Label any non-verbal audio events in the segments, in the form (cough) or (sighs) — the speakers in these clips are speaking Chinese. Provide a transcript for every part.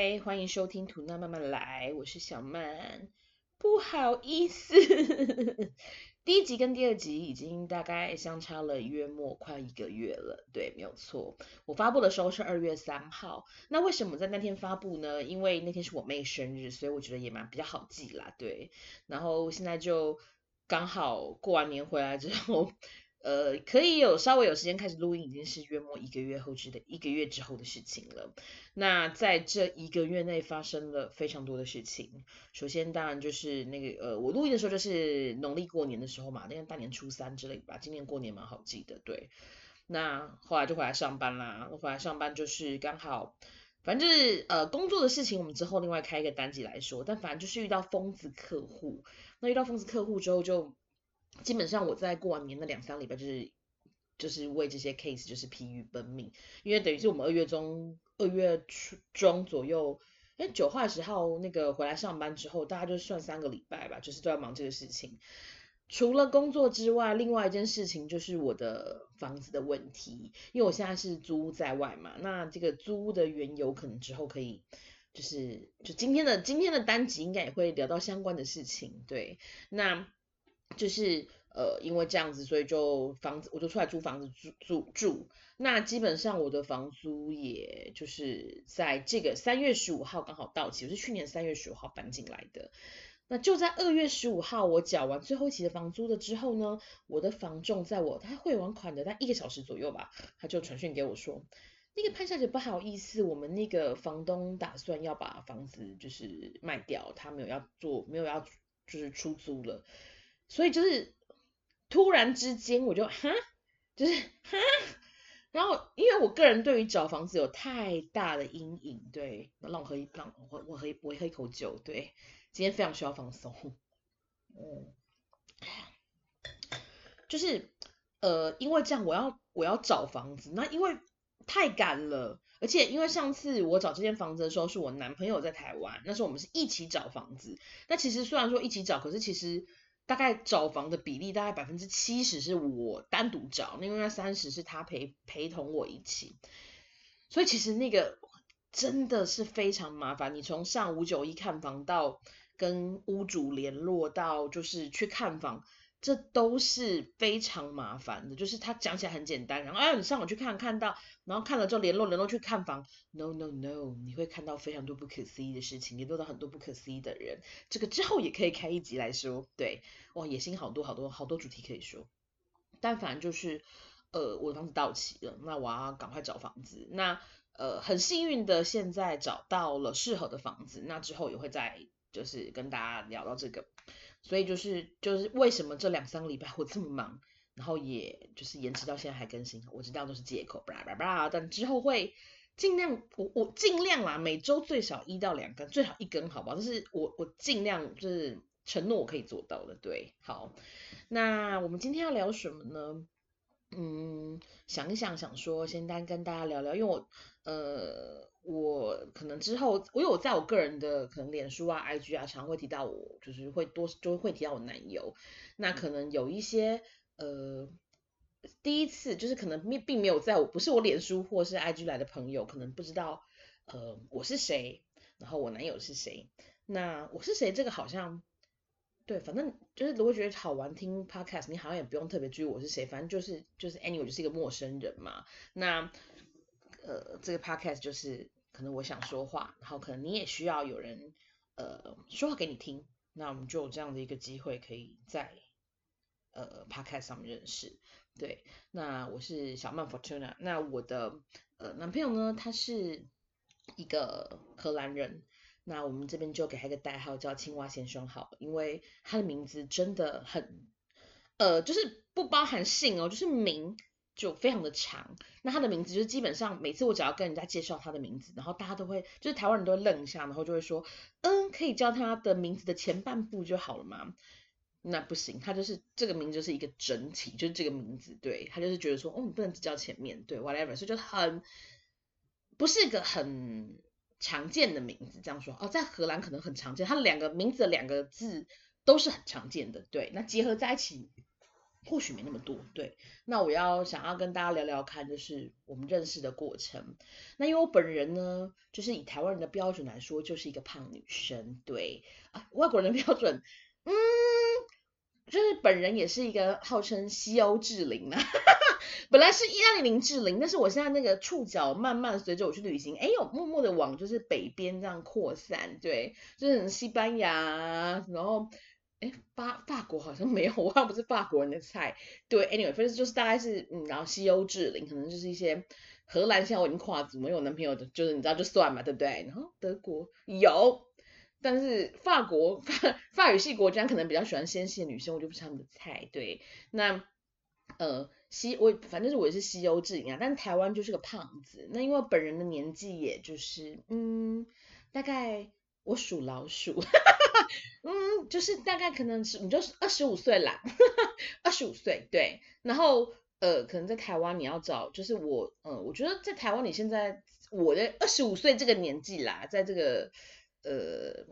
嗨，欢迎收听吐纳慢慢来，我是小曼。不好意思，第一集跟第二集已经大概相差了约莫快一个月了，对，没有错。我发布的时候是二月三号，那为什么在那天发布呢？因为那天是我妹生日，所以我觉得也蛮比较好记啦，对。然后现在就刚好过完年回来之后。呃，可以有稍微有时间开始录音，已经是约莫一个月后之的一个月之后的事情了。那在这一个月内发生了非常多的事情。首先，当然就是那个呃，我录音的时候就是农历过年的时候嘛，那天大年初三之类吧。今年过年蛮好记的，对。那后来就回来上班啦，我回来上班就是刚好，反正就是呃工作的事情，我们之后另外开一个单集来说。但反正就是遇到疯子客户，那遇到疯子客户之后就。基本上我在过完年那两三礼拜，就是就是为这些 case 就是疲于奔命，因为等于是我们二月中二月初中左右，哎九号十号那个回来上班之后，大家就算三个礼拜吧，就是都要忙这个事情。除了工作之外，另外一件事情就是我的房子的问题，因为我现在是租在外嘛，那这个租屋的缘由可能之后可以，就是就今天的今天的单集应该也会聊到相关的事情，对，那。就是呃，因为这样子，所以就房子我就出来租房子住住住。那基本上我的房租也就是在这个三月十五号刚好到期，我是去年三月十五号搬进来的。那就在二月十五号我缴完最后一期的房租了之后呢，我的房仲在我他汇完款的在一个小时左右吧，他就传讯给我说，那个潘小姐不好意思，我们那个房东打算要把房子就是卖掉，他没有要做，没有要就是出租了。所以就是突然之间我就哈，就是哈，然后因为我个人对于找房子有太大的阴影，对，让我喝一让我我喝我喝一口酒，对，今天非常需要放松，嗯，就是呃因为这样我要我要找房子，那因为太赶了，而且因为上次我找这间房子的时候是我男朋友在台湾，那时候我们是一起找房子，那其实虽然说一起找，可是其实。大概找房的比例大概百分之七十是我单独找，另外三十是他陪陪同我一起，所以其实那个真的是非常麻烦。你从上五九一看房到跟屋主联络到就是去看房。这都是非常麻烦的，就是他讲起来很简单，然后哎，你上网去看看到，然后看了之后联络联络去看房，no no no，你会看到非常多不可思议的事情，联络到很多不可思议的人，这个之后也可以开一集来说，对，哇，野心好多好多好多主题可以说，但凡就是，呃，我的房子到期了，那我要赶快找房子，那呃，很幸运的现在找到了适合的房子，那之后也会再就是跟大家聊到这个。所以就是就是为什么这两三个礼拜我这么忙，然后也就是延迟到现在还更新，我知道都是借口，叭叭叭，但之后会尽量我我尽量啦，每周最少一到两根，最好一根，好不好？这是我我尽量就是承诺我可以做到的，对，好，那我们今天要聊什么呢？嗯，想一想，想说先单跟大家聊聊，因为我呃。我可能之后，我有在我个人的可能脸书啊、IG 啊，常会提到我，就是会多就会提到我男友。那可能有一些呃，第一次就是可能并并没有在我不是我脸书或是 IG 来的朋友，可能不知道呃我是谁，然后我男友是谁。那我是谁这个好像对，反正就是如果觉得好玩听 Podcast，你好像也不用特别注意我是谁，反正就是就是 anyway 就是一个陌生人嘛。那呃这个 Podcast 就是。可能我想说话，然后可能你也需要有人呃说话给你听，那我们就有这样的一个机会，可以在呃 podcast 上面认识。对，那我是小曼 Fortuna，那我的呃男朋友呢，他是一个荷兰人，那我们这边就给他一个代号叫青蛙先生好，因为他的名字真的很呃就是不包含姓哦，就是名。就非常的长，那他的名字就是基本上每次我只要跟人家介绍他的名字，然后大家都会就是台湾人都会愣一下，然后就会说，嗯，可以叫他的名字的前半部就好了吗？那不行，他就是这个名字就是一个整体，就是这个名字，对他就是觉得说，哦，你不能只叫前面，对，whatever，所以就很不是一个很常见的名字，这样说哦，在荷兰可能很常见，他两个名字的两个字都是很常见的，对，那结合在一起。或许没那么多，对。那我要想要跟大家聊聊看，就是我们认识的过程。那因为我本人呢，就是以台湾人的标准来说，就是一个胖女生，对啊，外国人的标准，嗯，就是本人也是一个号称西欧志玲啊，(laughs) 本来是意大利林志玲，但是我现在那个触角慢慢随着我去旅行，哎呦，默默的往就是北边这样扩散，对，就是西班牙，然后。哎，法法国好像没有，我好像不是法国人的菜。对，anyway，反正就是大概是，嗯，然后西欧志领，可能就是一些荷兰，现在我已经跨足，没有男朋友的，就是你知道就算嘛，对不对？然后德国有，但是法国法法语系国家可能比较喜欢纤细的女生，我就不是他们的菜。对，那呃西我反正是我也是西欧志领啊，但台湾就是个胖子。那因为本人的年纪也就是嗯，大概我属老鼠。嗯，就是大概可能是你就是二十五岁啦，二十五岁对，然后呃，可能在台湾你要找，就是我，嗯，我觉得在台湾你现在我的二十五岁这个年纪啦，在这个呃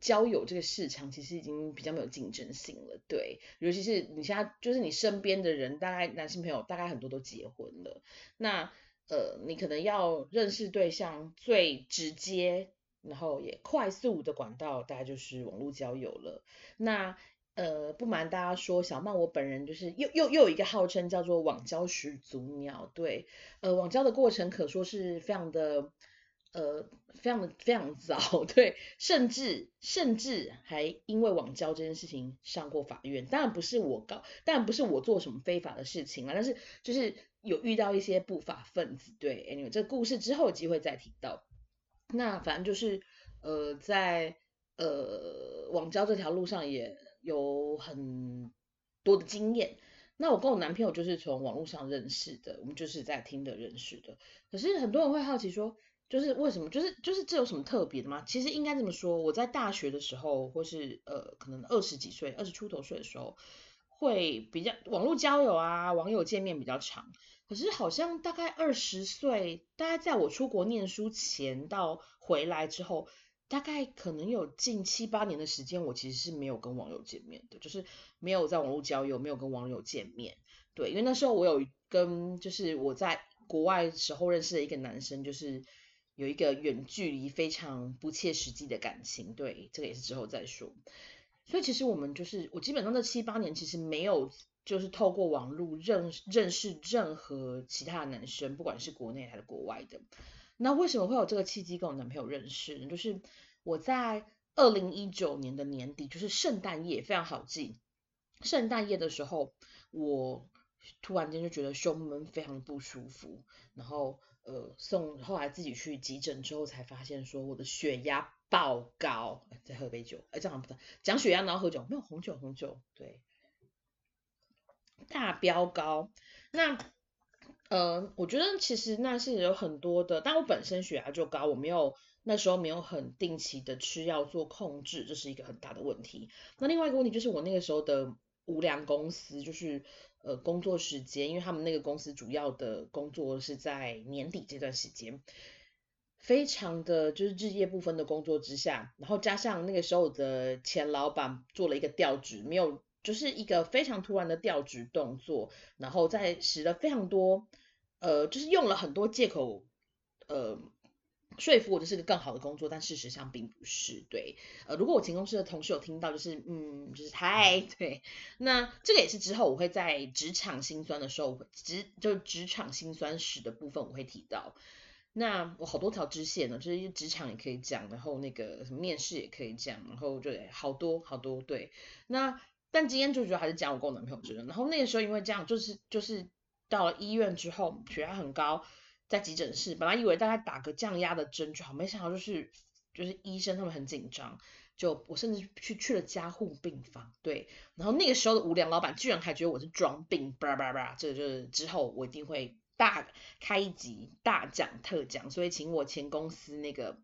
交友这个市场其实已经比较没有竞争性了，对，尤其是你现在就是你身边的人，大概男性朋友大概很多都结婚了，那呃，你可能要认识对象最直接。然后也快速的管道，大概就是网络交友了。那呃，不瞒大家说，小曼我本人就是又又又有一个号称叫做网交始祖鸟。对，呃，网交的过程可说是非常的呃，非常的非常早。(laughs) 对，甚至甚至还因为网交这件事情上过法院。当然不是我搞，当然不是我做什么非法的事情啊，但是就是有遇到一些不法分子。对，anyway，这个故事之后有机会再提到。那反正就是，呃，在呃网交这条路上也有很多的经验。那我跟我男朋友就是从网络上认识的，我们就是在听的认识的。可是很多人会好奇说，就是为什么？就是就是这有什么特别的吗？其实应该这么说，我在大学的时候，或是呃可能二十几岁、二十出头岁的时候，会比较网络交友啊，网友见面比较长。可是好像大概二十岁，大概在我出国念书前到回来之后，大概可能有近七八年的时间，我其实是没有跟网友见面的，就是没有在网络交友，没有跟网友见面。对，因为那时候我有跟，就是我在国外时候认识的一个男生，就是有一个远距离非常不切实际的感情。对，这个也是之后再说。所以其实我们就是我基本上这七八年其实没有。就是透过网络认认识任何其他的男生，不管是国内还是国外的。那为什么会有这个契机跟我男朋友认识呢？就是我在二零一九年的年底，就是圣诞夜，非常好记。圣诞夜的时候，我突然间就觉得胸闷，非常不舒服。然后呃，送后来自己去急诊之后，才发现说我的血压爆高。再喝杯酒，哎，这样不对，讲血压然后喝酒，没有红酒，红酒对。大飙高，那呃，我觉得其实那是有很多的，但我本身血压就高，我没有那时候没有很定期的吃药做控制，这是一个很大的问题。那另外一个问题就是我那个时候的无良公司，就是呃工作时间，因为他们那个公司主要的工作是在年底这段时间，非常的就是日夜不分的工作之下，然后加上那个时候的前老板做了一个调职，没有。就是一个非常突然的调职动作，然后在使得非常多，呃，就是用了很多借口，呃，说服我这是个更好的工作，但事实上并不是。对，呃，如果我前公司的同事有听到，就是嗯，就是太 (laughs) 对，那这个也是之后我会在职场心酸的时候，职就职场心酸史的部分我会提到。那我好多条支线呢，就是职场也可以讲，然后那个面试也可以讲，然后就，好多好多对，那。但今天最主要还是讲我跟我男朋友之间。然后那个时候因为这样，就是就是到了医院之后，血压很高，在急诊室，本来以为大概打个降压的针就好，没想到就是就是医生他们很紧张，就我甚至去去了加护病房，对，然后那个时候的无良老板居然还觉得我是装病，叭叭叭，这就是之后我一定会大开一集大讲特讲，所以请我前公司那个。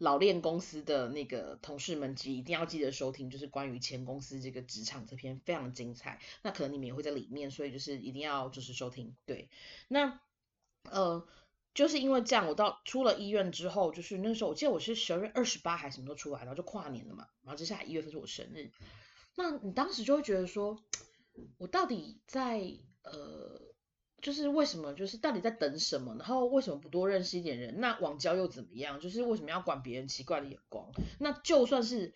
老练公司的那个同事们，记一定要记得收听，就是关于前公司这个职场这篇非常精彩。那可能你们也会在里面，所以就是一定要就是收听。对，那呃，就是因为这样，我到出了医院之后，就是那时候我记得我是十二月二十八还是什么时候出来，然后就跨年了嘛，然后接下来一月份是我生日。那你当时就会觉得说，我到底在呃，就是为什么，就是到底在等什么？然后为什么不多认识一点人？那网交又怎么样？就是为什么要管别人奇怪的眼光？那就算是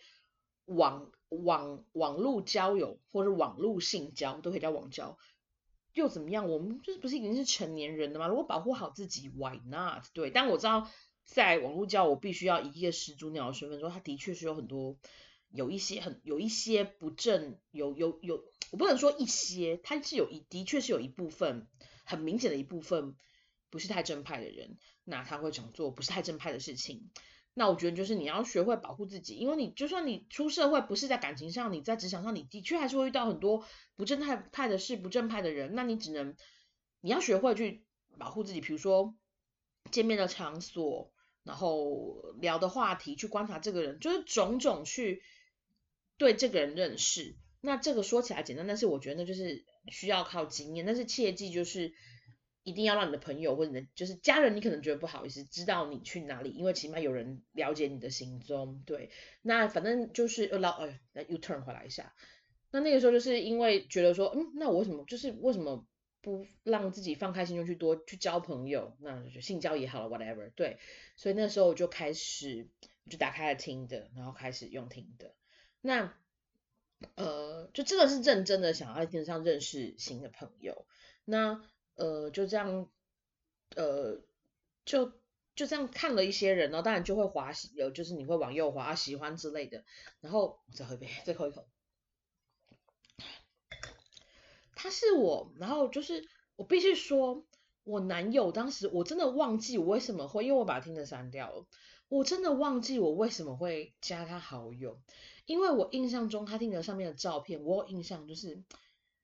网网网络交友或者网络性交，都可以叫网交，又怎么样？我们就是不是已经是成年人了吗？如果保护好自己，Why not？对，但我知道在网络交，我必须要一个始祖鸟的身份说，他的确是有很多。有一些很有一些不正，有有有，我不能说一些，他是有一的确是有一部分很明显的一部分不是太正派的人，那他会想做不是太正派的事情。那我觉得就是你要学会保护自己，因为你就算你出社会不是在感情上，你在职场上，你的确还是会遇到很多不正派派的事、不正派的人。那你只能你要学会去保护自己，比如说见面的场所，然后聊的话题，去观察这个人，就是种种去。对这个人认识，那这个说起来简单，但是我觉得那就是需要靠经验。但是切记就是一定要让你的朋友或者你的就是家人，你可能觉得不好意思，知道你去哪里，因为起码有人了解你的行踪。对，那反正就是老哎，来 U turn 回来一下。那那个时候就是因为觉得说，嗯，那我为什么就是为什么不让自己放开心胸去多去交朋友？那就性交也好了，whatever。对，所以那时候我就开始就打开了听的，然后开始用听的。那呃，就真的是认真的想要在电视上认识新的朋友。那呃，就这样，呃，就就这样看了一些人，然后当然就会滑，有就是你会往右滑，喜欢之类的。然后再喝一杯，最后一口。他是我，然后就是我必须说，我男友当时我真的忘记我为什么会，因为我把听的删掉了，我真的忘记我为什么会加他好友。因为我印象中他听的上面的照片，我有印象就是，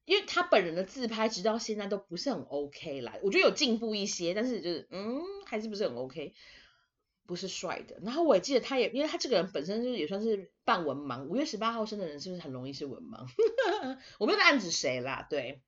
因为他本人的自拍直到现在都不是很 OK 啦，我觉得有进步一些，但是就是嗯，还是不是很 OK，不是帅的。然后我也记得他也，因为他这个人本身就是也算是半文盲，五月十八号生的人是不是很容易是文盲？(laughs) 我没有在暗指谁啦，对，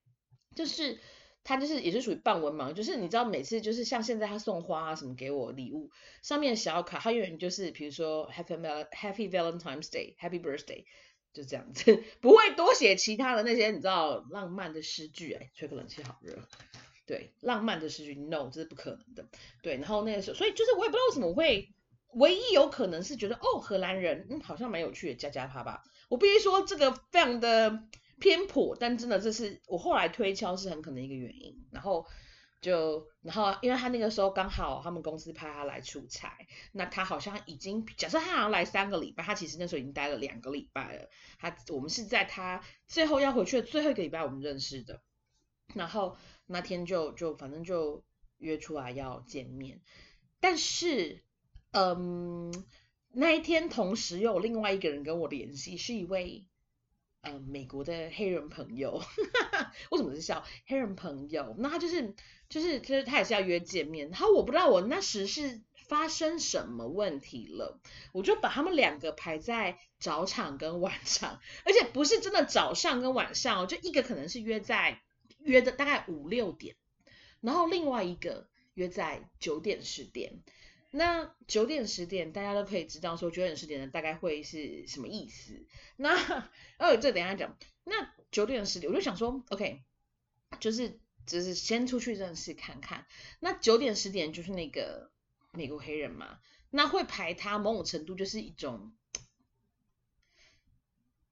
就是。他就是也是属于半文盲，就是你知道每次就是像现在他送花啊什么给我礼物，上面小卡他永远就是比如说 Happy Happy Valentine's Day Happy Birthday 就这样子，(laughs) 不会多写其他的那些你知道浪漫的诗句哎，吹个冷气好热，对，浪漫的诗句 No 这是不可能的，对，然后那个时候所以就是我也不知道为什么会，唯一有可能是觉得哦荷兰人嗯好像蛮有趣的，加加他吧，我必须说这个非常的。偏颇，但真的这是我后来推敲是很可能一个原因。然后就，然后因为他那个时候刚好他们公司派他来出差，那他好像已经假设他好像来三个礼拜，他其实那时候已经待了两个礼拜了。他我们是在他最后要回去的最后一个礼拜我们认识的，然后那天就就反正就约出来要见面，但是嗯那一天同时又有另外一个人跟我联系，是一位。呃，美国的黑人朋友，(laughs) 为什么是笑黑人朋友？那他就是就是就是他也是要约见面，然后我不知道我那时是发生什么问题了，我就把他们两个排在早场跟晚场，而且不是真的早上跟晚上哦，就一个可能是约在约的大概五六点，然后另外一个约在九点十点。那九点十点，大家都可以知道说九点十点的大概会是什么意思。那哦，这等下讲。那九点十点，我就想说，OK，就是只是先出去认识看看。那九点十点就是那个美国黑人嘛，那会排他某种程度就是一种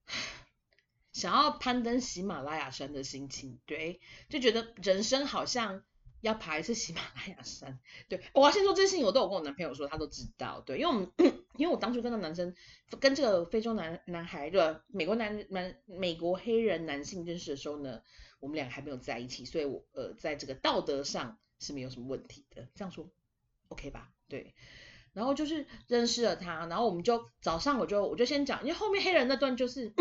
(sighs) 想要攀登喜马拉雅山的心情，对，就觉得人生好像。要爬一次喜马拉雅山，对我要先说这件事情，我都有跟我男朋友说，他都知道，对，因为我们因为我当初跟那男生跟这个非洲男男孩对美国男男美国黑人男性认识的时候呢，我们俩还没有在一起，所以我呃在这个道德上是没有什么问题的，这样说 OK 吧？对，然后就是认识了他，然后我们就早上我就我就先讲，因为后面黑人那段就是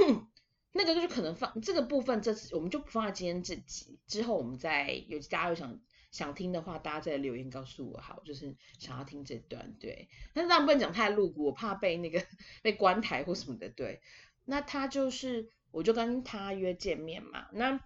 那个就是可能放这个部分，这次我们就不放在今天这集，之后我们再有大家有想。想听的话，大家在留言告诉我好，就是想要听这段，对。但是当然不能讲太露骨，我怕被那个被关台或什么的，对。那他就是，我就跟他约见面嘛。那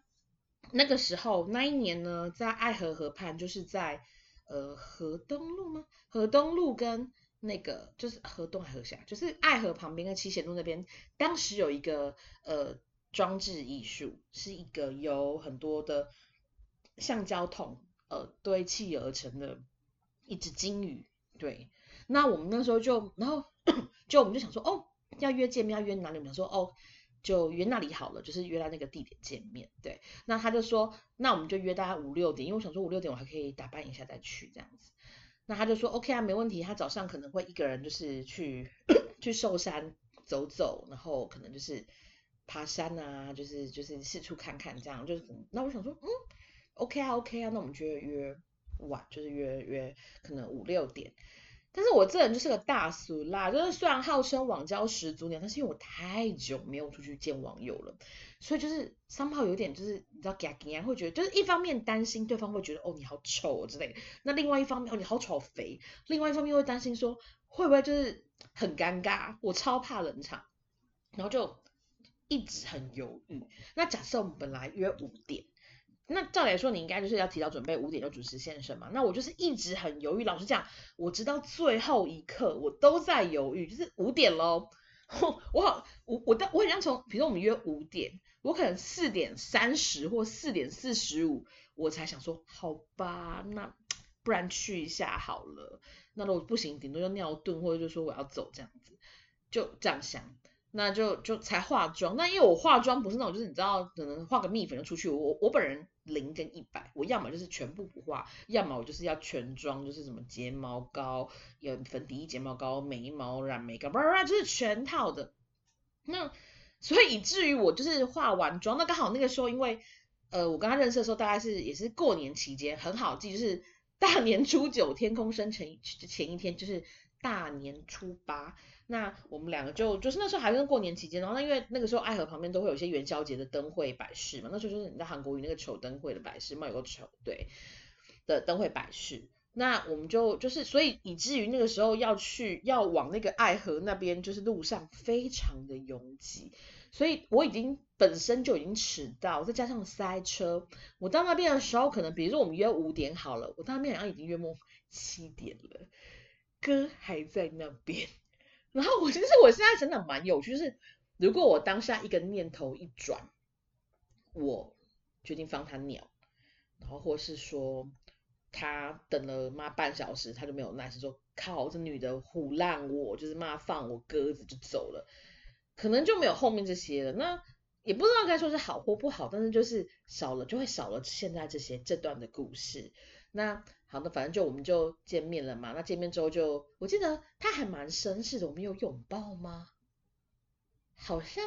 那个时候那一年呢，在爱河河畔，就是在呃河东路吗？河东路跟那个就是河东还河下，就是爱河旁边跟七贤路那边，当时有一个呃装置艺术，是一个有很多的橡胶桶呃堆砌而成的一只金鱼。对，那我们那时候就，然后 (coughs) 就我们就想说，哦，要约见面，要约哪里？我们想说，哦，就约那里好了，就是约在那个地点见面。对，那他就说，那我们就约大概五六点，因为我想说五六点我还可以打扮一下再去这样子。那他就说 OK 啊，没问题。他早上可能会一个人就是去 (coughs) 去寿山走走，然后可能就是爬山啊，就是就是四处看看这样。就是那我想说，嗯，OK 啊 OK 啊，那我们就约晚，就是约约可能五六点。但是我这人就是个大俗啦，就是虽然号称网交十足年，但是因为我太久没有出去见网友了，所以就是三炮有点就是你知道嘎嘎会觉得就是一方面担心对方会觉得哦你好丑之类的，那另外一方面哦你好丑肥，另外一方面会担心说会不会就是很尴尬，我超怕冷场，然后就一直很犹豫。那假设我们本来约五点。那照理来说，你应该就是要提早准备五点就准时现身嘛。那我就是一直很犹豫，老实讲，我直到最后一刻我都在犹豫，就是五点喽。我好，我我到我好像从，比如说我们约五点，我可能四点三十或四点四十五，我才想说，好吧，那不然去一下好了。那如果不行，顶多就尿遁，或者就说我要走这样子，就这样想。那就就才化妆，那因为我化妆不是那种，就是你知道，可能化个蜜粉就出去。我我本人零跟一百，我要么就是全部不画，要么我就是要全妆，就是什么睫毛膏、有粉底液、睫毛膏、眉毛染眉膏，不不就是全套的。那所以以至于我就是化完妆，那刚好那个时候，因为呃我跟他认识的时候，大概是也是过年期间，很好记，就是大年初九天空生成前一天，就是大年初八。那我们两个就就是那时候还是过年期间，然后那因为那个时候爱河旁边都会有一些元宵节的灯会摆饰嘛，那时候就是你在韩国语那个丑灯会的摆饰嘛，有个丑对的灯会摆饰，那我们就就是所以以至于那个时候要去要往那个爱河那边，就是路上非常的拥挤，所以我已经本身就已经迟到，再加上塞车，我到那边的时候可能比如说我们约五点好了，我到那边好像已经约莫七点了，哥还在那边。然后我其实我现在真的蛮有趣，就是如果我当下一个念头一转，我决定放他鸟，然后或是说他等了妈半小时，他就没有耐心说靠这女的唬烂我，就是骂放我鸽子就走了，可能就没有后面这些了。那也不知道该说是好或不好，但是就是少了就会少了现在这些这段的故事。那好的，反正就我们就见面了嘛。那见面之后就，我记得他还蛮绅士的。我们有拥抱吗？好像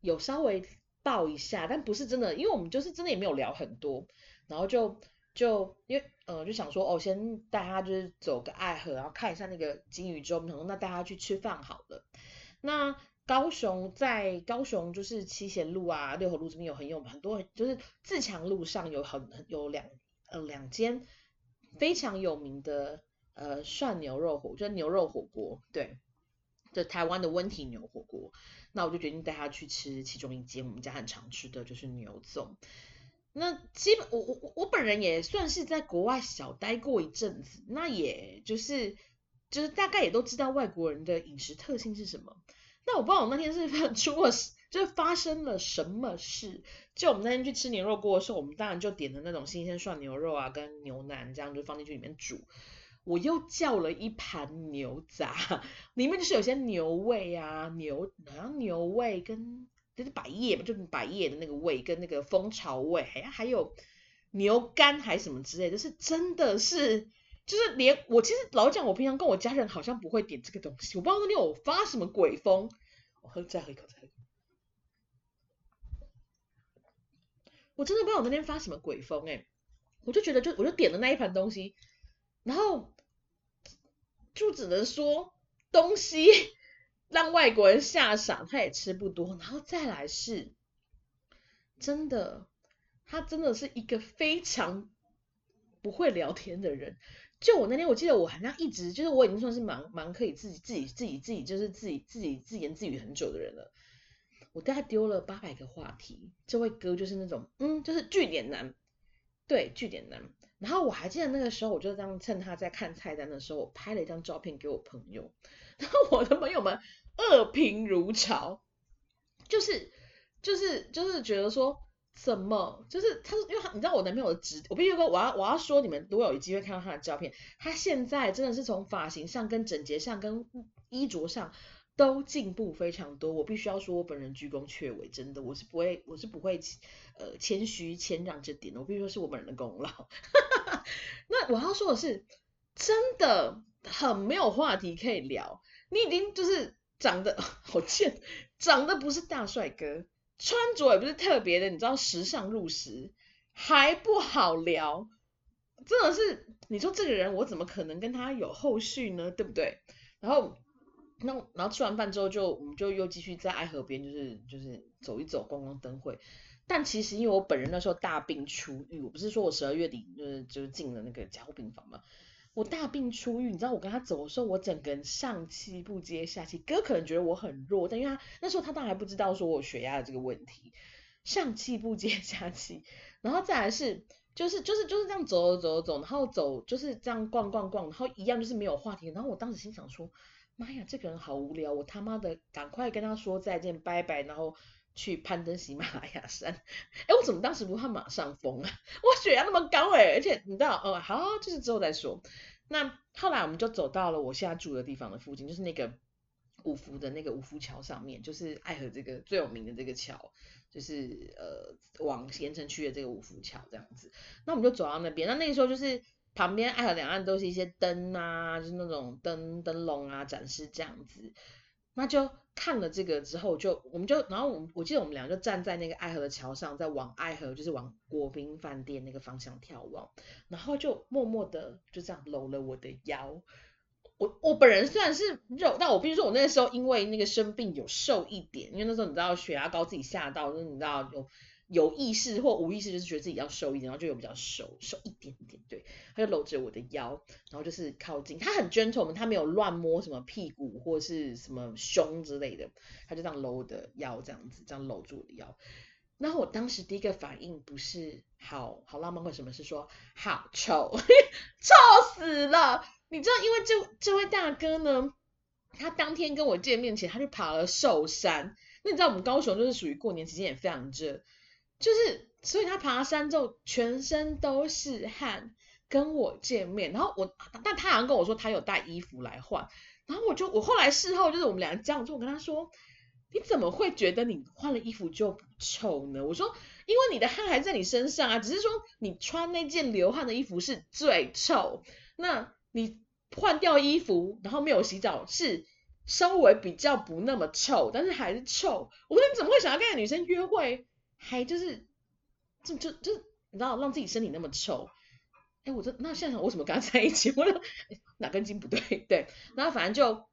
有稍微抱一下，但不是真的，因为我们就是真的也没有聊很多。然后就就因为呃就想说哦，先带他就是走个爱河，然后看一下那个金鱼之后，那带他去吃饭好了。那高雄在高雄就是七贤路啊、六合路这边有很有很多，就是自强路上有很有两呃两间。非常有名的呃涮牛肉火，就是牛肉火锅，对，就台湾的温体牛火锅。那我就决定带他去吃其中一间我们家很常吃的就是牛粽。那基本我我我本人也算是在国外小待过一阵子，那也就是就是大概也都知道外国人的饮食特性是什么。那我不知道我那天是 (laughs) 出了。就是发生了什么事？就我们那天去吃牛肉锅的时候，我们当然就点的那种新鲜涮牛肉啊，跟牛腩这样就放进去里面煮。我又叫了一盘牛杂，里面就是有些牛味啊，牛好像牛味跟就是百叶嘛，就百叶的那个味跟那个蜂巢味，还还有牛肝还什么之类的，是真的是就是连我其实老讲，我平常跟我家人好像不会点这个东西，我不知道那天我发什么鬼疯。我喝再喝一口，再喝。我真的不知道我那天发什么鬼疯哎，我就觉得就我就点了那一盘东西，然后就只能说东西让外国人吓傻，他也吃不多，然后再来是真的，他真的是一个非常不会聊天的人。就我那天我记得我好像一直就是我已经算是蛮蛮可以自己自己自己自己就是自己自己自言自语很久的人了。我大概丢了八百个话题，这位哥就是那种，嗯，就是据点男，对，据点男。然后我还记得那个时候，我就这样趁他在看菜单的时候，我拍了一张照片给我朋友，然后我的朋友们恶评如潮，就是就是就是觉得说。怎么？就是他，因为他你知道我男朋友的直，我必须说我要我要说你们如果有机会看到他的照片，他现在真的是从发型上、跟整洁上、跟衣着上都进步非常多。我必须要说，我本人居功却伟，真的，我是不会我是不会呃谦虚谦让这点的。我必须说是我本人的功劳。(laughs) 那我要说的是，真的很没有话题可以聊。你已经就是长得 (laughs) 好贱，长得不是大帅哥。穿着也不是特别的，你知道时尚入时还不好聊，真的是你说这个人我怎么可能跟他有后续呢？对不对？然后那然后吃完饭之后就我们就又继续在爱河边就是就是走一走逛逛灯会，但其实因为我本人那时候大病初愈，我不是说我十二月底就是就是进了那个加护病房嘛。我大病初愈，你知道我跟他走的时候，我整个人上气不接下气。哥可能觉得我很弱，但因为他那时候他当然还不知道说我血压的这个问题，上气不接下气。然后再来是，就是就是就是这样走走走，然后走就是这样逛逛逛，然后一样就是没有话题。然后我当时心想说，妈呀，这个人好无聊，我他妈的赶快跟他说再见，拜拜，然后去攀登喜马拉雅山。哎，我怎么当时不怕马上疯啊？(laughs) 我血压那么高哎，而且你知道，哦，好，就是之后再说。那后来我们就走到了我现在住的地方的附近，就是那个五福的那个五福桥上面，就是爱河这个最有名的这个桥，就是呃往盐城区的这个五福桥这样子。那我们就走到那边，那那个时候就是旁边爱河两岸都是一些灯啊，就是那种灯灯笼啊展示这样子。那就看了这个之后，就我们就然后我我记得我们俩就站在那个爱河的桥上，在往爱河就是往国宾饭店那个方向眺望，然后就默默的就这样搂了我的腰。我我本人虽然是肉，但我必须说，我那时候因为那个生病有瘦一点，因为那时候你知道血压高，自己吓到，就是你知道有。有意识或无意识，就是觉得自己要瘦一点，然后就有比较瘦，瘦一点点，对，他就搂着我的腰，然后就是靠近，他很 gentle，他没有乱摸什么屁股或是什么胸之类的，他就这样搂我的腰，这样子，这样搂住我的腰。然后我当时第一个反应不是好好浪漫或什么，是说好臭，(laughs) 臭死了。你知道，因为这这位大哥呢，他当天跟我见面前，他就爬了寿山。那你知道我们高雄就是属于过年期间也非常热。就是，所以他爬山之后全身都是汗，跟我见面，然后我，但他好像跟我说他有带衣服来换，然后我就，我后来事后就是我们两个这样做，我跟他说，你怎么会觉得你换了衣服就不臭呢？我说，因为你的汗还在你身上啊，只是说你穿那件流汗的衣服是最臭，那你换掉衣服然后没有洗澡是稍微比较不那么臭，但是还是臭。我说你怎么会想要跟女生约会？还就是，就就就你知道让自己身体那么臭，哎，我这那现在我怎么跟他在一起？(laughs) 我哪根筋不对？对，然后反正就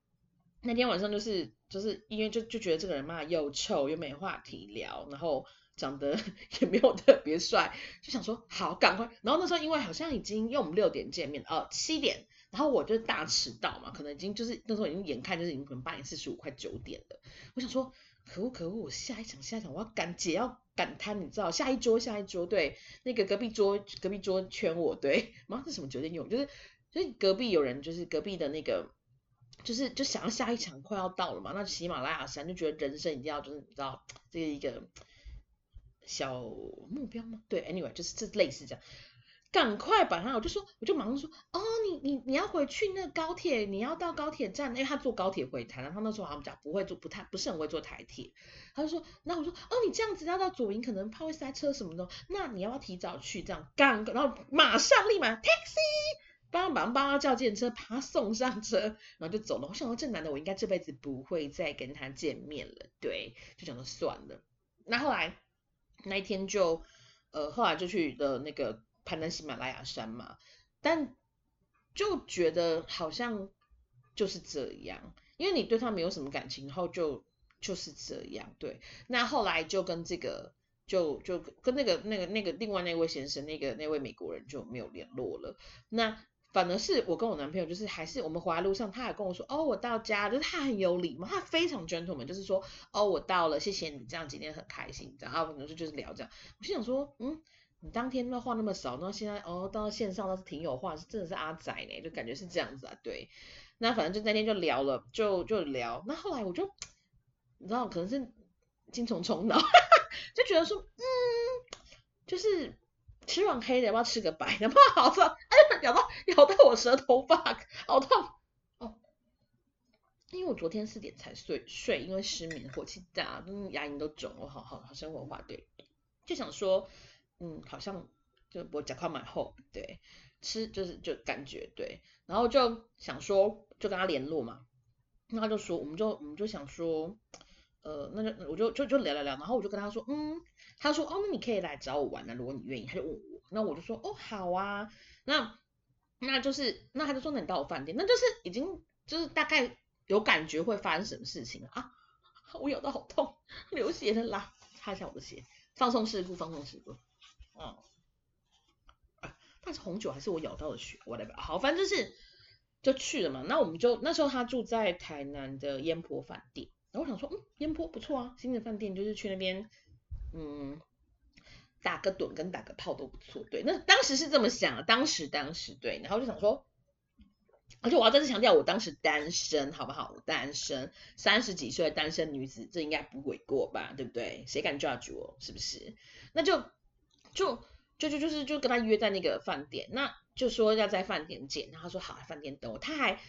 那天晚上就是就是因为就就觉得这个人嘛又臭又没话题聊，然后长得 (laughs) 也没有特别帅，就想说好赶快。然后那时候因为好像已经因为我们六点见面哦七点，然后我就大迟到嘛，可能已经就是那时候已经眼看就是已经可能八点四十五快九点了，我想说。可恶可恶！我下一场下一场我要赶姐要感叹，你知道？下一桌下一桌，对，那个隔壁桌隔壁桌圈我，对，(laughs) 妈是什么酒店用？就是就是隔壁有人，就是隔壁的那个，就是就想要下一场快要到了嘛，那喜马拉雅山就觉得人生一定要就是你知道这一个小目标吗？对，anyway 就是这类似这样。赶快把他，我就说，我就马上说，哦，你你你要回去那高铁，你要到高铁站，因为他坐高铁回台南，他那时候好像讲不会坐，不太不是很会坐台铁，他就说，那我说，哦，你这样子要到左营，可能怕会塞车什么的，那你要不要提早去？这样赶，然后马上立马 taxi，帮帮帮他叫电车，把他送上车，然后就走了。我想说，这男的我应该这辈子不会再跟他见面了，对，就想说算了。那后来那一天就，呃，后来就去的那个。攀登喜马拉雅山嘛，但就觉得好像就是这样，因为你对他没有什么感情，然后就就是这样，对。那后来就跟这个，就就跟那个那个那个另外那位先生，那个那位美国人就没有联络了。那反而是我跟我男朋友，就是还是我们回来路上，他还跟我说，哦，我到家，就是他很有礼貌，他非常 gentleman，就是说，哦，我到了，谢谢你，这样今天很开心，然后可能就就是聊这样。我心想说，嗯。你当天那话那么少，那现在哦到线上倒是挺有话，是真的是阿仔呢，就感觉是这样子啊。对，那反正就那天就聊了，就就聊。那后来我就，你知道可能是精虫虫脑，(laughs) 就觉得说，嗯，就是吃完黑的要不要吃个白的？(laughs) 不好吃，哎，咬到咬到我舌头吧，好痛哦。因为我昨天四点才睡睡，因为失眠，火气大，嗯，牙龈都肿，我好好好生活化，对，就想说，嗯，好像就我脚块蛮厚，对，吃就是就感觉对，然后就想说就跟他联络嘛，那他就说，我们就我们就想说。呃，那就我就就就聊聊聊，然后我就跟他说，嗯，他说，哦，那你可以来找我玩啊，如果你愿意。他就问我，那我就说，哦，好啊，那那就是那他就说，那你到我饭店，那就是已经就是大概有感觉会发生什么事情了。啊，(laughs) 我咬到好痛，流血了啦，擦一下我的血，放松事故，放松事故，嗯，但是红酒还是我咬到的血，whatever，好，反正就是就去了嘛，那我们就那时候他住在台南的烟波饭店。然后我想说，嗯，烟波不错啊，新的饭店就是去那边，嗯，打个盹跟打个炮都不错，对，那当时是这么想，当时当时对，然后就想说，而且我要再次强调，我当时单身，好不好？我单身，三十几岁的单身女子，这应该不为过吧，对不对？谁敢 judge 我，是不是？那就就就就就是就跟他约在那个饭店，那就说要在饭店见，然后他说好，饭店等我，他还。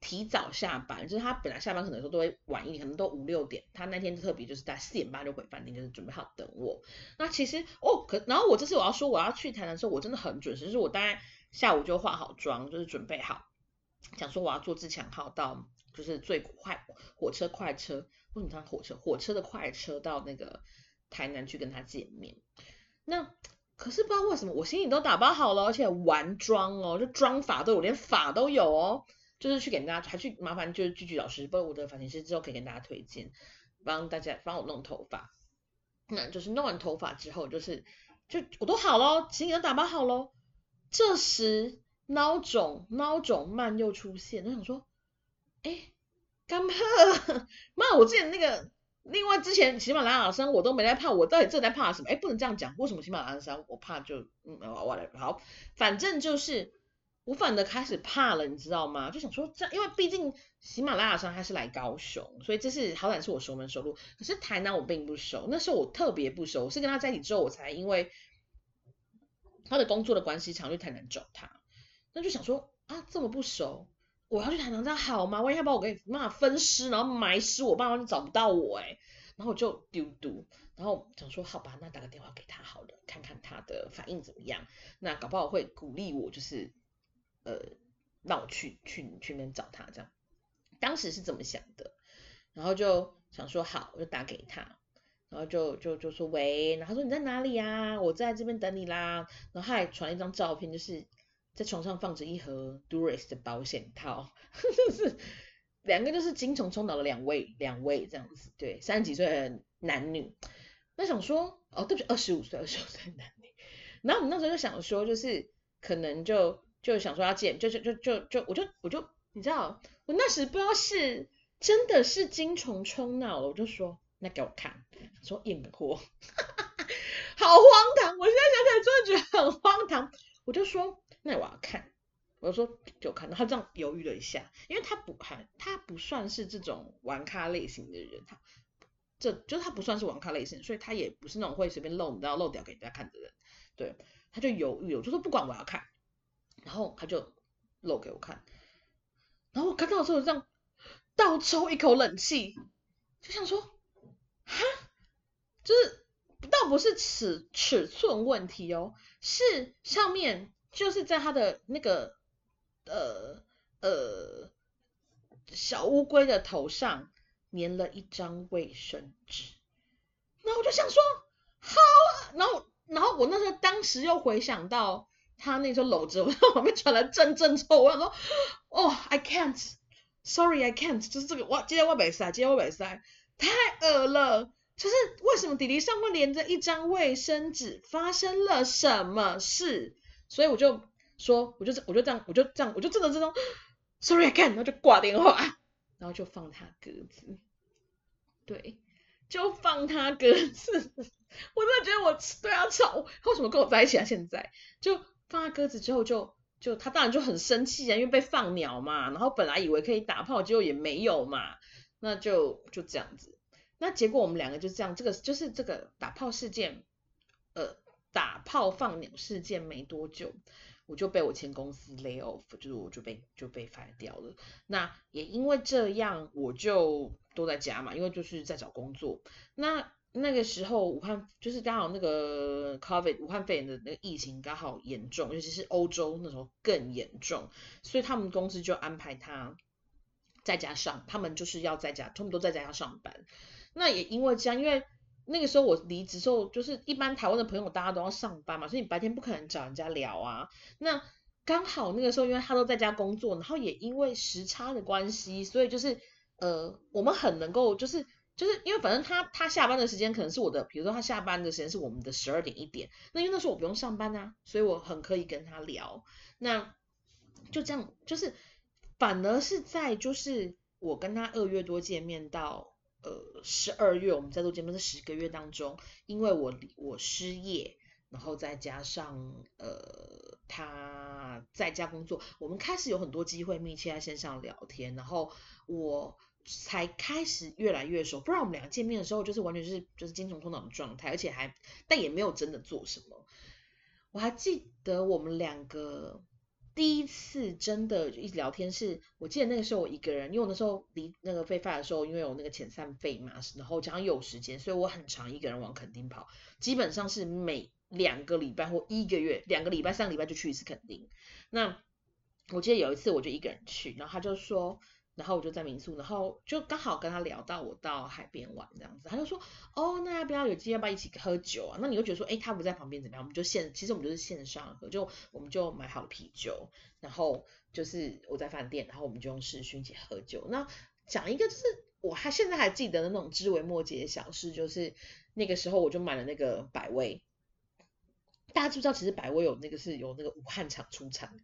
提早下班，就是他本来下班可能说都会晚一点，可能都五六点。他那天特别就是在四点半就回饭店，就是准备好等我。那其实哦，可然后我这次我要说我要去台南的时候，我真的很准时，就是我大概下午就化好妆，就是准备好，想说我要坐自强号到就是最快火车快车，为什么他火车火车的快车到那个台南去跟他见面。那可是不知道为什么我心里都打包好了，而且完妆哦，就妆法都有，连发都有哦。就是去给大家，还去麻烦就是聚聚老师，不过我的发型师之后可以跟大家推荐，帮大家帮我弄头发。那就是弄完头发之后，就是就我都好咯，行李都打包好咯。这时孬种孬种慢又出现，我想说，哎，干嘛？(laughs) 妈，我之前那个，另外之前喜马拉雅山我都没在怕，我到底这在怕什么？哎，不能这样讲，为什么喜马拉雅山我怕就嗯，我来好，反正就是。我反的开始怕了，你知道吗？就想说这，因为毕竟喜马拉雅山他是来高雄，所以这是好歹是我熟门熟路。可是台南我并不熟，那时候我特别不熟，我是跟他在一起之后，我才因为他的工作的关系，常去台南找他。那就想说啊，这么不熟，我要去台南这样好吗？万一他把我给骂分尸，然后埋尸，我爸妈就找不到我哎。然后我就丢丢，然后想说好吧，那打个电话给他好了，看看他的反应怎么样。那搞不好会鼓励我，就是。呃，让我去去去那边找他，这样，当时是怎么想的？然后就想说好，我就打给他，然后就就就说喂，然后说你在哪里呀？我在这边等你啦。然后他还传了一张照片，就是在床上放着一盒 Durex 的保险套，(laughs) 就是两个就是精虫冲脑的两位两位这样子，对，三十几岁的男女。那想说哦，对不起，二十五岁二十五岁男女。然后我们那时候就想说，就是可能就。就想说要见，就就就就就我就我就你知道，我那时不知道是真的是精虫冲脑了，我就说那给我看，说验货，(laughs) 好荒唐！我现在想起来真的觉得很荒唐。我就说那我要看，我就说就看。到，他这样犹豫了一下，因为他不还他不算是这种玩咖类型的人，他这就他不算是玩咖类型，所以他也不是那种会随便露你知道露掉给人家看的人，对，他就犹豫了，就说不管我要看。然后他就露给我看，然后我看到的时候这样倒抽一口冷气，就想说，哈，就是倒不是尺尺寸问题哦，是上面就是在他的那个呃呃小乌龟的头上粘了一张卫生纸，然后我就想说，好，然后然后我那时候当时又回想到。他那时候搂着我，旁边传来阵阵臭，我想说，哦，I can't，sorry I can't，就是这个，哇，今天我没塞，今天我没塞，太恶了，就是为什么弟弟上面连着一张卫生纸，发生了什么事？所以我就说，我就我就这样，我就这样，我就真的这种，sorry again，然后就挂电话，然后就放他鸽子，对，就放他鸽子，我真的觉得我对他吵，他为什么跟我在一起啊？现在就。放他鸽子之后，就就他当然就很生气啊，因为被放鸟嘛。然后本来以为可以打炮，结果也没有嘛。那就就这样子。那结果我们两个就这样，这个就是这个打炮事件，呃，打炮放鸟事件没多久，我就被我前公司 lay off，就是我就被就被 fire 掉了。那也因为这样，我就都在家嘛，因为就是在找工作。那那个时候武汉就是刚好那个 COVID 武汉肺炎的那个疫情刚好严重，尤其是欧洲那时候更严重，所以他们公司就安排他在家上，他们就是要在家，他们都在家要上班。那也因为这样，因为那个时候我离职之后，就是一般台湾的朋友大家都要上班嘛，所以你白天不可能找人家聊啊。那刚好那个时候，因为他都在家工作，然后也因为时差的关系，所以就是呃，我们很能够就是就是因为反正他他下班的时间可能是我的，比如说他下班的时间是我们的十二点一点，那因为那时候我不用上班啊，所以我很可以跟他聊。那就这样，就是反而是在就是我跟他二月多见面到。呃，十二月我们在做节目这十个月当中，因为我我失业，然后再加上呃他在家工作，我们开始有很多机会密切在线上聊天，然后我才开始越来越熟。不然我们两个见面的时候，就是完全是就是精虫通脑的状态，而且还但也没有真的做什么。我还记得我们两个。第一次真的一直聊天是，我记得那个时候我一个人，因为我那时候离那个飞发的时候，因为有那个遣散费嘛，然后加上有时间，所以我很常一个人往垦丁跑，基本上是每两个礼拜或一个月，两个礼拜、三个礼拜就去一次垦丁。那我记得有一次我就一个人去，然后他就说。然后我就在民宿，然后就刚好跟他聊到我到海边玩这样子，他就说，哦，那要不要有机会要不要一起喝酒啊？那你就觉得说，哎，他不在旁边怎么样？我们就线，其实我们就是线上喝，就我们就买好了啤酒，然后就是我在饭店，然后我们就用视讯一起喝酒。那讲一个就是我还现在还记得的那种枝微末节的小事，就是那个时候我就买了那个百威，大家知不知道其实百威有那个是有那个武汉厂出产的？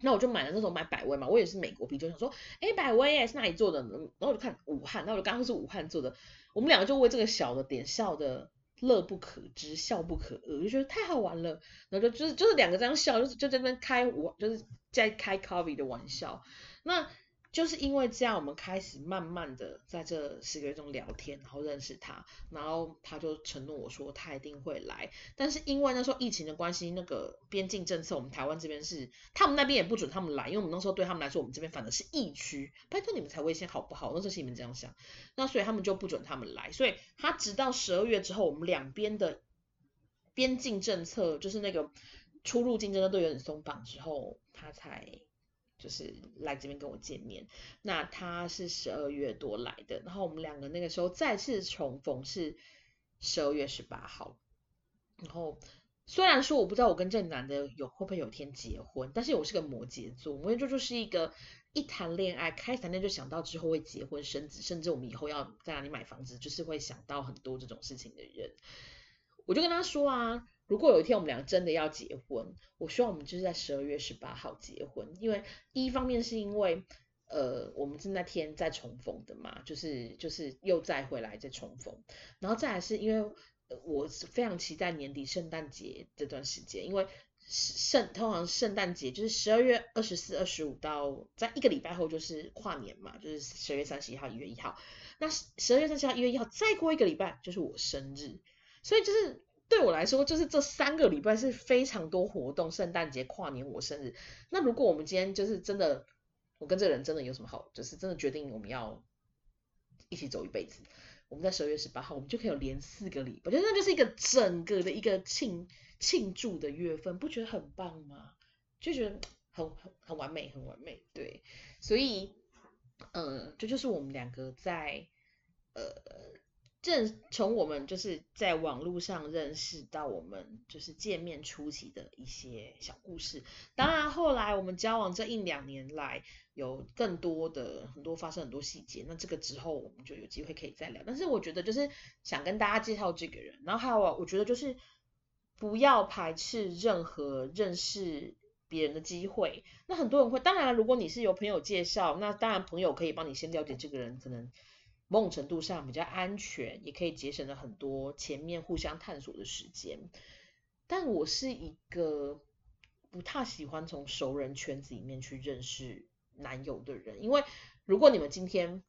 那我就买了那时候买百威嘛，我也是美国啤酒，想说，哎，百威哎是哪里做的？然后我就看武汉，那我就刚好是武汉做的，我们两个就为这个小的点笑的乐不可支，笑不可遏，就觉得太好玩了，然后就就是就是两个这样笑，就是就在那边开我就是在开 coffee 的玩笑，那。就是因为这样，我们开始慢慢的在这十个月中聊天，然后认识他，然后他就承诺我说他一定会来。但是因为那时候疫情的关系，那个边境政策，我们台湾这边是他们那边也不准他们来，因为我们那时候对他们来说，我们这边反而是疫区，拜托你们才危险好不好？那时候是你们这样想，那所以他们就不准他们来。所以他直到十二月之后，我们两边的边境政策，就是那个出入境真的都有点松绑之后，他才。就是来这边跟我见面，那他是十二月多来的，然后我们两个那个时候再次重逢是十二月十八号，然后虽然说我不知道我跟这男的有会不会有天结婚，但是我是个摩羯座，摩羯座就是一个一谈恋爱开谈恋爱就想到之后会结婚生子，甚至我们以后要在哪里买房子，就是会想到很多这种事情的人，我就跟他说啊。如果有一天我们两个真的要结婚，我希望我们就是在十二月十八号结婚，因为一方面是因为呃我们是那天再重逢的嘛，就是就是又再回来再重逢，然后再来是因为我非常期待年底圣诞节这段时间，因为圣通常圣诞节就是十二月二十四、二十五到在一个礼拜后就是跨年嘛，就是十二月三十一号、一月一号，那十二月三十一号、一月一号再过一个礼拜就是我生日，所以就是。对我来说，就是这三个礼拜是非常多活动，圣诞节、跨年、我生日。那如果我们今天就是真的，我跟这个人真的有什么好，就是真的决定我们要一起走一辈子，我们在十二月十八号，我们就可以有连四个礼拜，我觉得那就是一个整个的一个庆庆祝的月份，不觉得很棒吗？就觉得很很很完美，很完美。对，所以，嗯，这就是我们两个在呃。正从我们就是在网络上认识到我们就是见面初期的一些小故事，当然后来我们交往这一两年来有更多的很多发生很多细节，那这个之后我们就有机会可以再聊。但是我觉得就是想跟大家介绍这个人，然后还有我觉得就是不要排斥任何认识别人的机会。那很多人会，当然如果你是有朋友介绍，那当然朋友可以帮你先了解这个人，可能。某种程度上比较安全，也可以节省了很多前面互相探索的时间。但我是一个不太喜欢从熟人圈子里面去认识男友的人，因为如果你们今天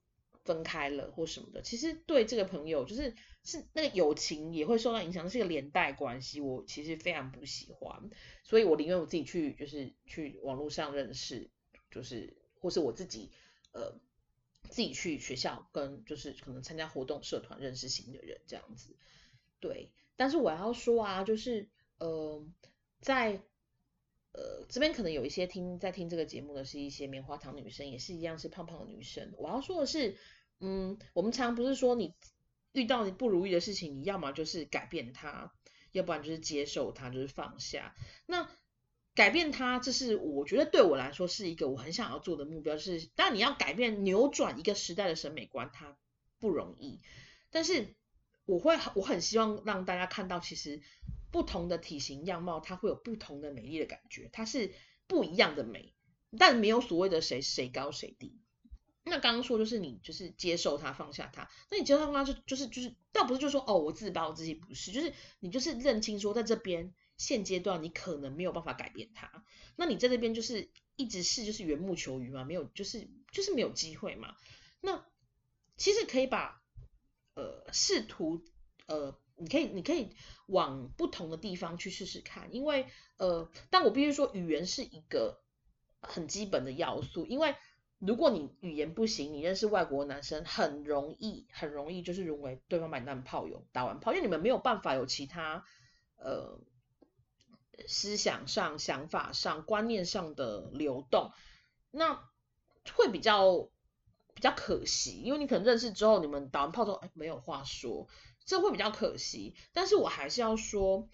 分开了或什么的，其实对这个朋友就是是那个友情也会受到影响，是一个连带关系，我其实非常不喜欢，所以我宁愿我自己去就是去网络上认识，就是或是我自己呃自己去学校跟就是可能参加活动社团认识新的人这样子，对，但是我要说啊，就是呃在。呃，这边可能有一些听在听这个节目的是一些棉花糖女生，也是一样是胖胖的女生。我要说的是，嗯，我们常不是说你遇到你不如意的事情，你要么就是改变它，要不然就是接受它，就是放下。那改变它，这是我觉得对我来说是一个我很想要做的目标。就是，但你要改变、扭转一个时代的审美观，它不容易。但是我会，我很希望让大家看到，其实。不同的体型样貌，它会有不同的美丽的感觉，它是不一样的美，但没有所谓的谁谁高谁低。那刚刚说就是你就是接受它，放下它。那你接受它就就是就是倒不是就说哦我自暴自弃不是，就是你就是认清说在这边现阶段你可能没有办法改变它。那你在这边就是一直是就是缘木求鱼嘛，没有就是就是没有机会嘛。那其实可以把呃试图呃。你可以，你可以往不同的地方去试试看，因为呃，但我必须说，语言是一个很基本的要素，因为如果你语言不行，你认识外国男生很容易，很容易就是沦为对方把你当炮友，打完炮，因为你们没有办法有其他呃思想上、想法上、观念上的流动，那会比较比较可惜，因为你可能认识之后，你们打完炮之后，哎，没有话说。这会比较可惜，但是我还是要说，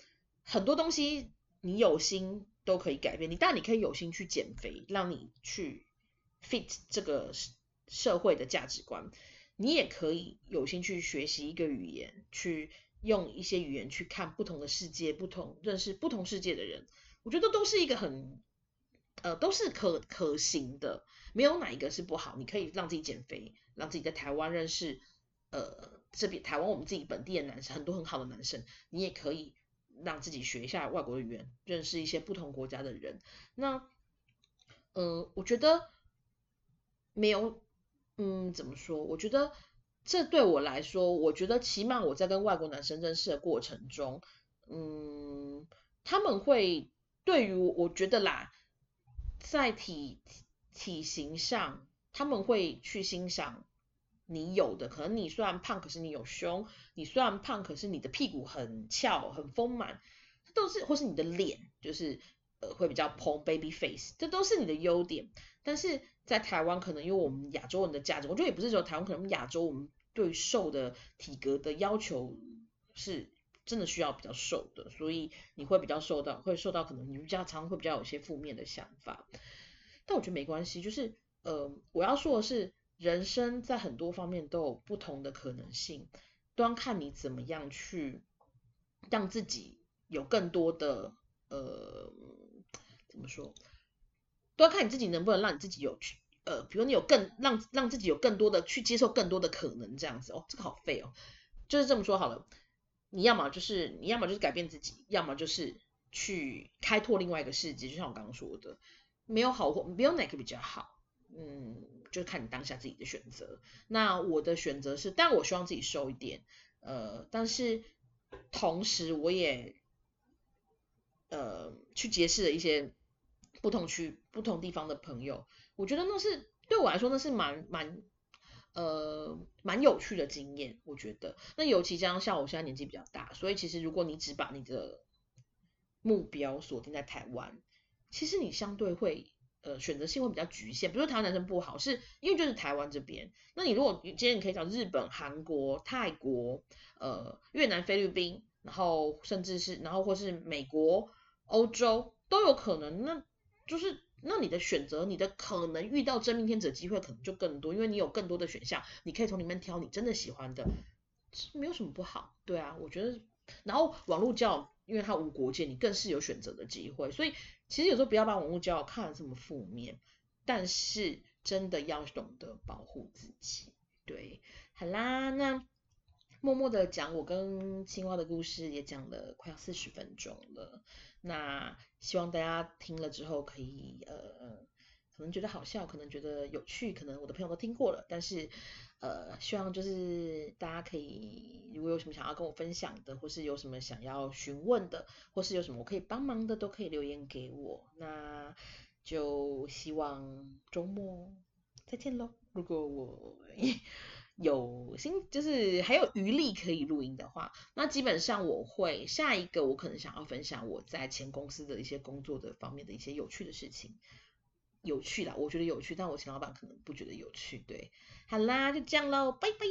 很多东西你有心都可以改变。你但你可以有心去减肥，让你去 fit 这个社会的价值观。你也可以有心去学习一个语言，去用一些语言去看不同的世界，不同认识不同世界的人。我觉得都是一个很呃都是可可行的，没有哪一个是不好。你可以让自己减肥，让自己在台湾认识呃。这边台湾我们自己本地的男生很多很好的男生，你也可以让自己学一下外国的语言，认识一些不同国家的人。那，呃，我觉得没有，嗯，怎么说？我觉得这对我来说，我觉得起码我在跟外国男生认识的过程中，嗯，他们会对于我觉得啦，在体体型上，他们会去欣赏。你有的可能，你虽然胖，可是你有胸；你虽然胖，可是你的屁股很翘、很丰满，都是或是你的脸就是呃会比较蓬 baby face，这都是你的优点。但是在台湾，可能因为我们亚洲人的价值，我觉得也不是说台湾，可能亚洲我们对瘦的体格的要求是真的需要比较瘦的，所以你会比较受到会受到可能你比较常会比较有些负面的想法。但我觉得没关系，就是呃我要说的是。人生在很多方面都有不同的可能性，端看你怎么样去让自己有更多的呃怎么说？端看你自己能不能让你自己有去呃，比如你有更让让自己有更多的去接受更多的可能这样子哦，这个好废哦，就是这么说好了，你要么就是你要么就是改变自己，要么就是去开拓另外一个世界，就像我刚刚说的，没有好或没有哪个比较好，嗯。就是看你当下自己的选择。那我的选择是，但我希望自己瘦一点，呃，但是同时我也呃去结识了一些不同区、不同地方的朋友。我觉得那是对我来说，那是蛮蛮呃蛮有趣的经验。我觉得，那尤其像像我现在年纪比较大，所以其实如果你只把你的目标锁定在台湾，其实你相对会。呃，选择性会比较局限，不是台湾男生不好，是因为就是台湾这边。那你如果今天你可以找日本、韩国、泰国、呃越南、菲律宾，然后甚至是然后或是美国、欧洲都有可能。那就是那你的选择，你的可能遇到真命天子的机会可能就更多，因为你有更多的选项，你可以从里面挑你真的喜欢的，没有什么不好。对啊，我觉得。然后网络教，因为它无国界，你更是有选择的机会，所以。其实有时候不要把网络交友看得这么负面，但是真的要懂得保护自己。对，好啦，那默默的讲我跟青蛙的故事也讲了快要四十分钟了，那希望大家听了之后可以呃可能觉得好笑，可能觉得有趣，可能我的朋友都听过了，但是呃，希望就是大家可以，如果有什么想要跟我分享的，或是有什么想要询问的，或是有什么我可以帮忙的，都可以留言给我。那就希望周末再见喽。如果我有心，就是还有余力可以录音的话，那基本上我会下一个，我可能想要分享我在前公司的一些工作的方面的一些有趣的事情。有趣啦，我觉得有趣，但我前老板可能不觉得有趣。对，好啦，就这样喽，拜拜。